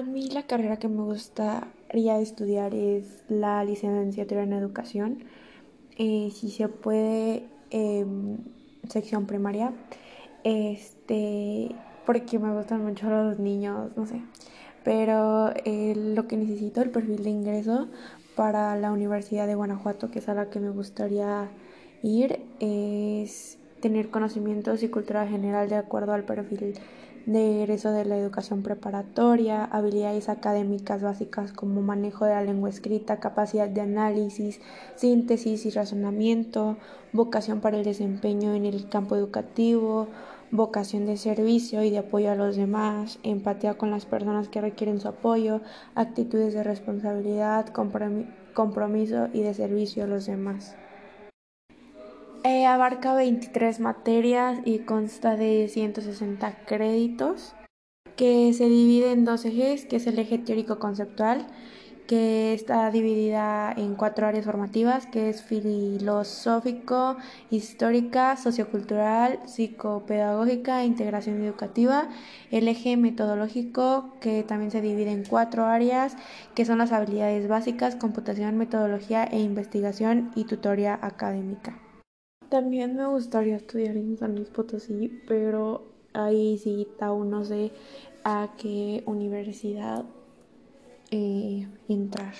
A mí la carrera que me gustaría estudiar es la licenciatura en educación. Eh, si se puede, em, sección primaria. Este, porque me gustan mucho los niños, no sé. Pero eh, lo que necesito, el perfil de ingreso para la Universidad de Guanajuato, que es a la que me gustaría ir, es tener conocimientos y cultura general de acuerdo al perfil de egreso de la educación preparatoria, habilidades académicas básicas como manejo de la lengua escrita, capacidad de análisis, síntesis y razonamiento, vocación para el desempeño en el campo educativo, vocación de servicio y de apoyo a los demás, empatía con las personas que requieren su apoyo, actitudes de responsabilidad, compromiso y de servicio a los demás. Eh, abarca 23 materias y consta de 160 créditos que se divide en dos ejes, que es el eje teórico conceptual, que está dividida en cuatro áreas formativas, que es filosófico, histórica, sociocultural, psicopedagógica e integración educativa. El eje metodológico, que también se divide en cuatro áreas, que son las habilidades básicas, computación, metodología e investigación y tutoría académica. También me gustaría estudiar en San Luis Potosí, pero ahí sí aún no sé a qué universidad eh, entrar.